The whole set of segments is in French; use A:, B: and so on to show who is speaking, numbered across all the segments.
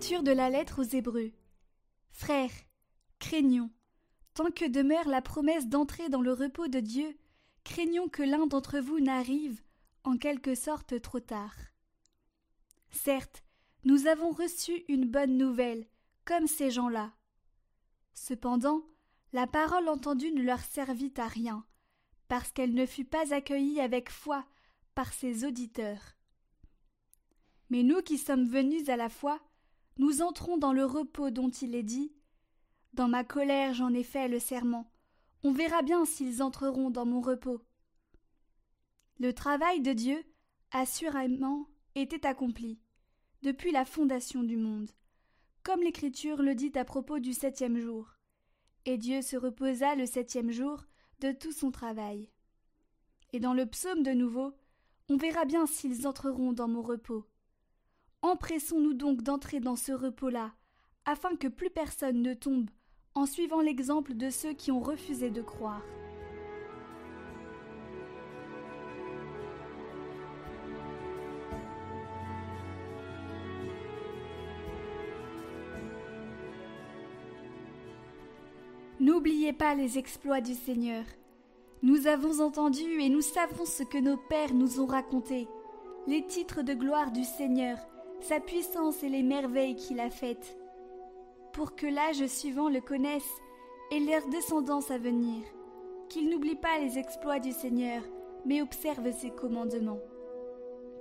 A: De la lettre aux Hébreux. Frères, craignons, tant que demeure la promesse d'entrer dans le repos de Dieu, craignons que l'un d'entre vous n'arrive, en quelque sorte, trop tard. Certes, nous avons reçu une bonne nouvelle, comme ces gens-là. Cependant, la parole entendue ne leur servit à rien, parce qu'elle ne fut pas accueillie avec foi par ses auditeurs. Mais nous qui sommes venus à la foi, nous entrons dans le repos dont il est dit. Dans ma colère j'en ai fait le serment. On verra bien s'ils entreront dans mon repos. Le travail de Dieu, assurément, était accompli, depuis la fondation du monde, comme l'Écriture le dit à propos du septième jour. Et Dieu se reposa le septième jour de tout son travail. Et dans le psaume de nouveau, on verra bien s'ils entreront dans mon repos. Empressons-nous donc d'entrer dans ce repos-là, afin que plus personne ne tombe en suivant l'exemple de ceux qui ont refusé de croire. N'oubliez pas les exploits du Seigneur. Nous avons entendu et nous savons ce que nos pères nous ont raconté, les titres de gloire du Seigneur, sa puissance et les merveilles qu'il a faites, pour que l'âge suivant le connaisse et leur descendance à venir, qu'ils n'oublient pas les exploits du Seigneur, mais observent ses commandements.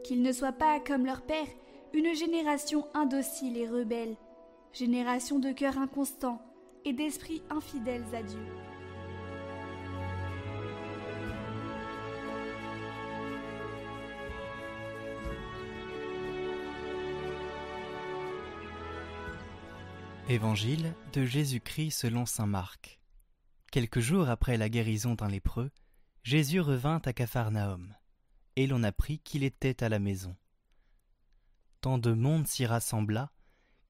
A: Qu'ils ne soient pas, comme leur père, une génération indocile et rebelle, génération de cœur inconstant et d'esprits infidèles à Dieu.
B: Évangile de Jésus-Christ selon saint Marc. Quelques jours après la guérison d'un lépreux, Jésus revint à Capharnaüm, et l'on apprit qu'il était à la maison. Tant de monde s'y rassembla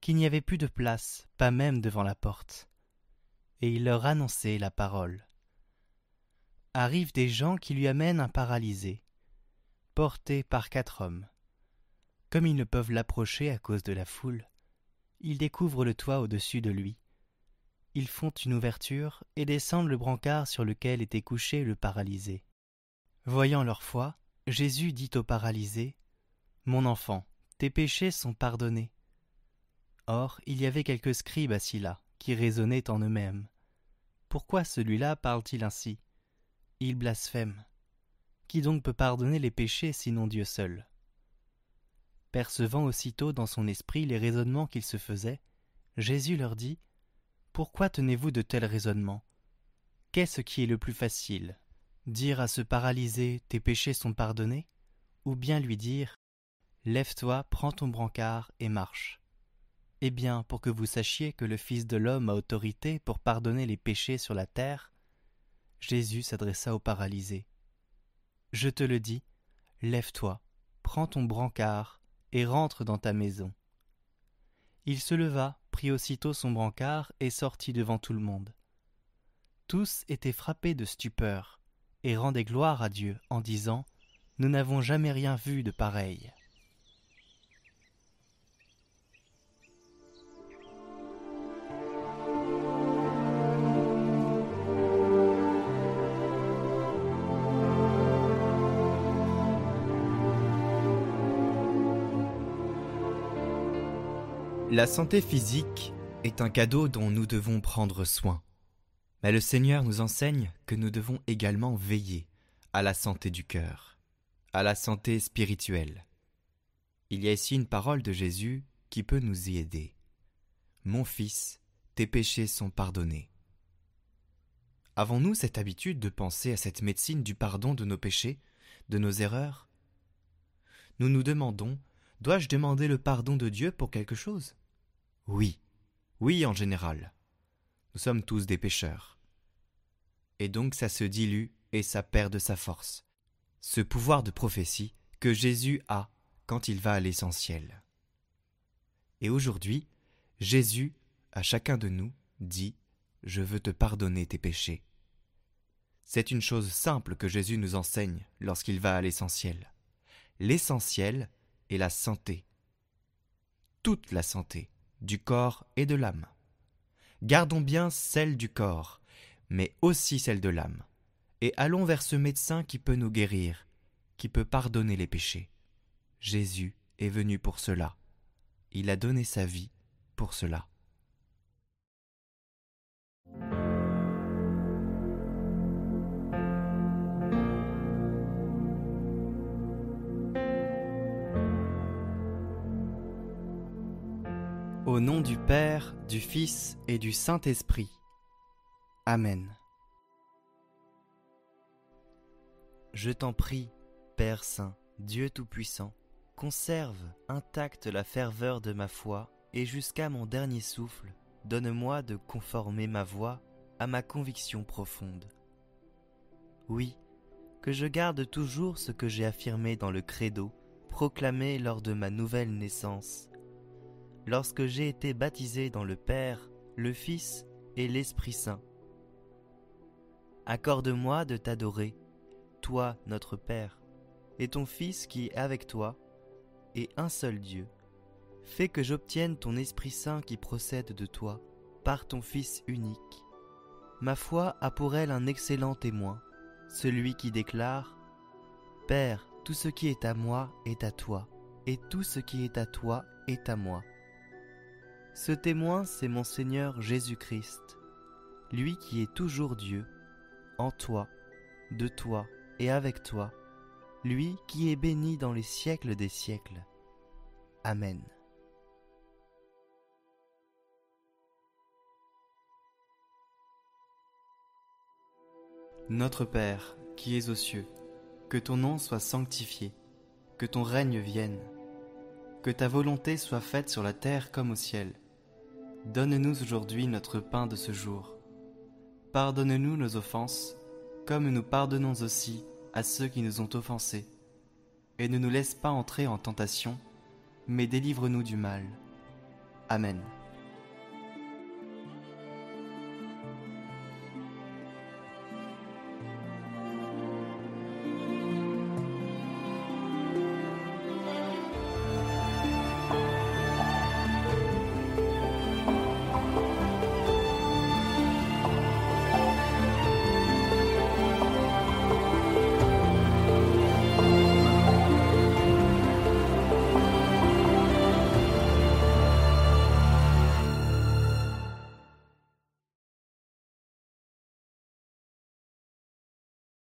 B: qu'il n'y avait plus de place, pas même devant la porte. Et il leur annonçait la parole. Arrivent des gens qui lui amènent un paralysé, porté par quatre hommes. Comme ils ne peuvent l'approcher à cause de la foule, ils découvrent le toit au-dessus de lui. Ils font une ouverture et descendent le brancard sur lequel était couché le paralysé. Voyant leur foi, Jésus dit au paralysé Mon enfant, tes péchés sont pardonnés. Or, il y avait quelques scribes assis là, qui raisonnaient en eux-mêmes. Pourquoi celui-là parle-t-il ainsi? Il blasphème. Qui donc peut pardonner les péchés sinon Dieu seul? Percevant aussitôt dans son esprit les raisonnements qu'il se faisait, Jésus leur dit Pourquoi tenez-vous de tels raisonnements? Qu'est-ce qui est le plus facile? Dire à ce paralysé Tes péchés sont pardonnés Ou bien lui dire Lève-toi, prends ton brancard et marche. Eh bien, pour que vous sachiez que le Fils de l'homme a autorité pour pardonner les péchés sur la terre, Jésus s'adressa au paralysé. Je te le dis, lève-toi, prends ton brancard et rentre dans ta maison. Il se leva, prit aussitôt son brancard et sortit devant tout le monde. Tous étaient frappés de stupeur et rendaient gloire à Dieu en disant Nous n'avons jamais rien vu de pareil.
C: La santé physique est un cadeau dont nous devons prendre soin. Mais le Seigneur nous enseigne que nous devons également veiller à la santé du cœur, à la santé spirituelle. Il y a ici une parole de Jésus qui peut nous y aider. Mon fils, tes péchés sont pardonnés. Avons-nous cette habitude de penser à cette médecine du pardon de nos péchés, de nos erreurs? Nous nous demandons, dois-je demander le pardon de Dieu pour quelque chose? Oui, oui en général. Nous sommes tous des pécheurs. Et donc ça se dilue et ça perd de sa force. Ce pouvoir de prophétie que Jésus a quand il va à l'essentiel. Et aujourd'hui, Jésus, à chacun de nous, dit Je veux te pardonner tes péchés. C'est une chose simple que Jésus nous enseigne lorsqu'il va à l'essentiel. L'essentiel est la santé. Toute la santé du corps et de l'âme. Gardons bien celle du corps, mais aussi celle de l'âme, et allons vers ce médecin qui peut nous guérir, qui peut pardonner les péchés. Jésus est venu pour cela. Il a donné sa vie pour cela.
B: Au nom du Père, du Fils et du Saint-Esprit. Amen. Je t'en prie, Père Saint, Dieu Tout-Puissant, conserve intacte la ferveur de ma foi et jusqu'à mon dernier souffle, donne-moi de conformer ma voix à ma conviction profonde. Oui, que je garde toujours ce que j'ai affirmé dans le credo proclamé lors de ma nouvelle naissance lorsque j'ai été baptisé dans le Père, le Fils et l'Esprit Saint. Accorde-moi de t'adorer, toi notre Père, et ton Fils qui est avec toi, et un seul Dieu. Fais que j'obtienne ton Esprit Saint qui procède de toi, par ton Fils unique. Ma foi a pour elle un excellent témoin, celui qui déclare Père, tout ce qui est à moi est à toi, et tout ce qui est à toi est à moi. Ce témoin, c'est mon Seigneur Jésus-Christ, lui qui est toujours Dieu, en toi, de toi et avec toi, lui qui est béni dans les siècles des siècles. Amen. Notre Père, qui es aux cieux, que ton nom soit sanctifié, que ton règne vienne, que ta volonté soit faite sur la terre comme au ciel. Donne-nous aujourd'hui notre pain de ce jour. Pardonne-nous nos offenses, comme nous pardonnons aussi à ceux qui nous ont offensés. Et ne nous laisse pas entrer en tentation, mais délivre-nous du mal. Amen.